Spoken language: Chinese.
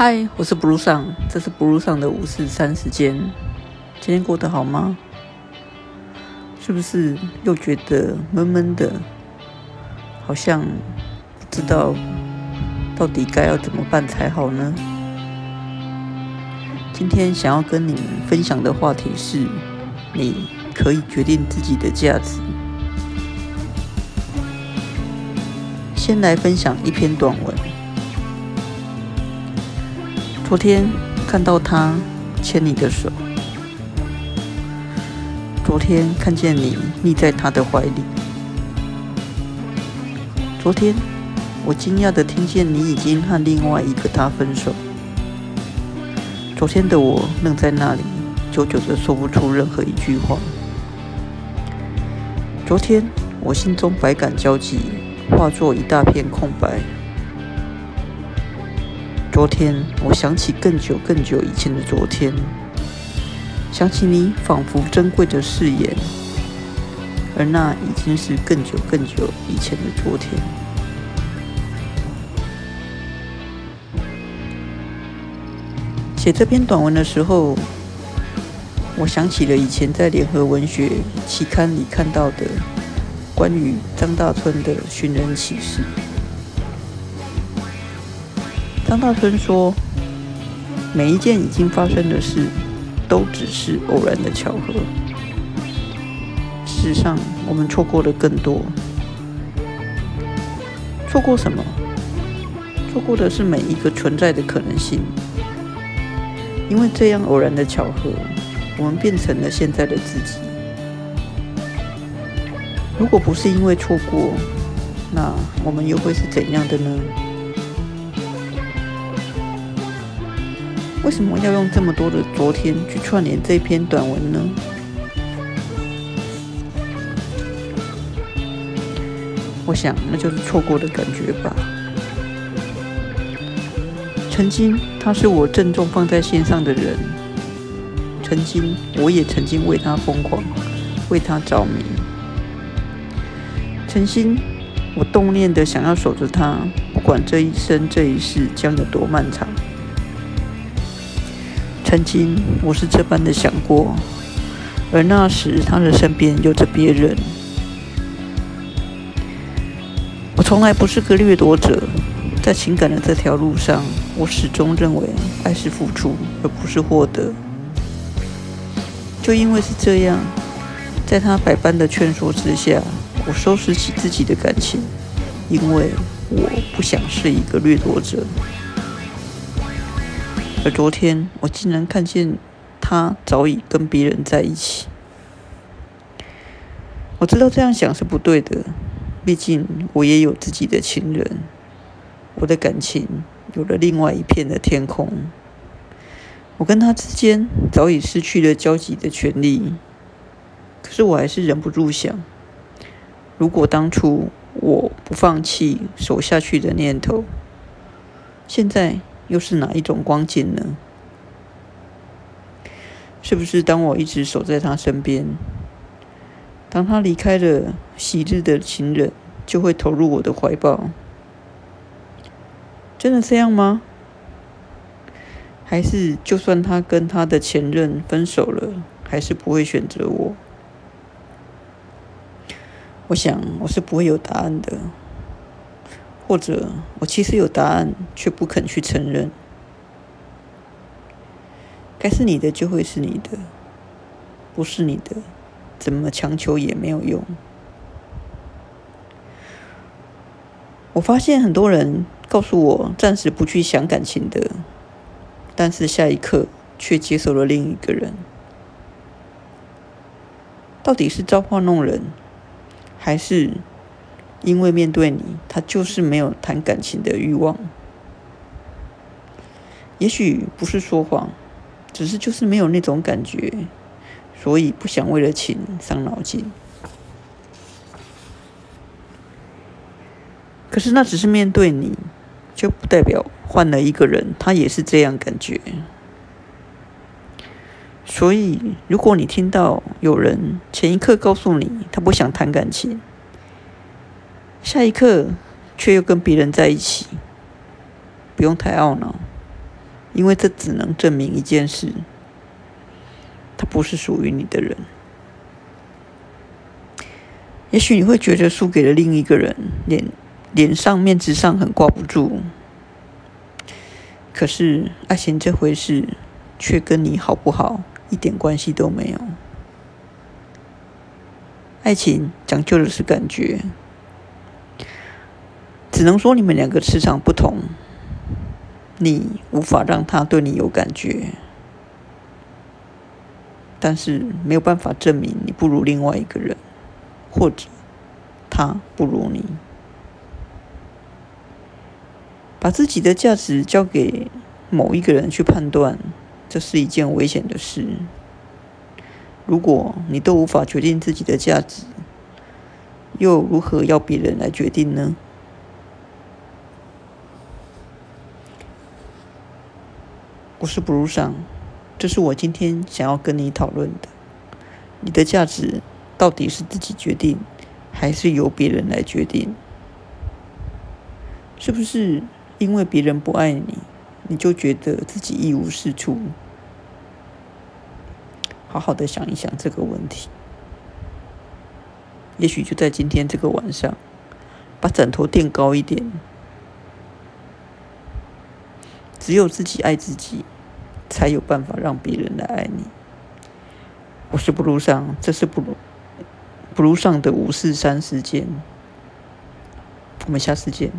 嗨，我是 Blue 上，这是 Blue 上的五四三时间。今天过得好吗？是不是又觉得闷闷的？好像不知道到底该要怎么办才好呢？今天想要跟你们分享的话题是：你可以决定自己的价值。先来分享一篇短文。昨天看到他牵你的手，昨天看见你腻在他的怀里，昨天我惊讶的听见你已经和另外一个他分手。昨天的我愣在那里，久久的说不出任何一句话。昨天我心中百感交集。化作一大片空白。昨天，我想起更久更久以前的昨天，想起你仿佛珍贵的誓言，而那已经是更久更久以前的昨天。写这篇短文的时候，我想起了以前在联合文学期刊里看到的。关于张大春的寻人启事，张大春说：“每一件已经发生的事，都只是偶然的巧合。事实上，我们错过了更多。错过什么？错过的是每一个存在的可能性。因为这样偶然的巧合，我们变成了现在的自己。”如果不是因为错过，那我们又会是怎样的呢？为什么要用这么多的昨天去串联这篇短文呢？我想，那就是错过的感觉吧。曾经，他是我郑重放在心上的人；曾经，我也曾经为他疯狂，为他着迷。曾经，我动念的想要守着他，不管这一生这一世将有多漫长。曾经，我是这般的想过，而那时他的身边有着别人。我从来不是个掠夺者，在情感的这条路上，我始终认为爱是付出，而不是获得。就因为是这样，在他百般的劝说之下。我收拾起自己的感情，因为我不想是一个掠夺者。而昨天，我竟然看见他早已跟别人在一起。我知道这样想是不对的，毕竟我也有自己的情人，我的感情有了另外一片的天空。我跟他之间早已失去了交集的权利，可是我还是忍不住想。如果当初我不放弃守下去的念头，现在又是哪一种光景呢？是不是当我一直守在他身边，当他离开了昔日的情人，就会投入我的怀抱？真的这样吗？还是就算他跟他的前任分手了，还是不会选择我？我想我是不会有答案的，或者我其实有答案，却不肯去承认。该是你的就会是你的，不是你的，怎么强求也没有用。我发现很多人告诉我暂时不去想感情的，但是下一刻却接受了另一个人，到底是造化弄人？还是因为面对你，他就是没有谈感情的欲望。也许不是说谎，只是就是没有那种感觉，所以不想为了情伤脑筋。可是那只是面对你，就不代表换了一个人，他也是这样感觉。所以，如果你听到有人前一刻告诉你他不想谈感情，下一刻却又跟别人在一起，不用太懊恼，因为这只能证明一件事：他不是属于你的人。也许你会觉得输给了另一个人，脸脸上面子上很挂不住。可是爱情这回事，却跟你好不好一点关系都没有。爱情讲究的是感觉，只能说你们两个磁场不同，你无法让他对你有感觉，但是没有办法证明你不如另外一个人。或者他不如你，把自己的价值交给某一个人去判断，这是一件危险的事。如果你都无法决定自己的价值，又如何要别人来决定呢？是不如上，这是我今天想要跟你讨论的，你的价值。到底是自己决定，还是由别人来决定？是不是因为别人不爱你，你就觉得自己一无是处？好好的想一想这个问题。也许就在今天这个晚上，把枕头垫高一点。只有自己爱自己，才有办法让别人来爱你。我是不如上，这是不如。不如上的五四三时间，我们下次见。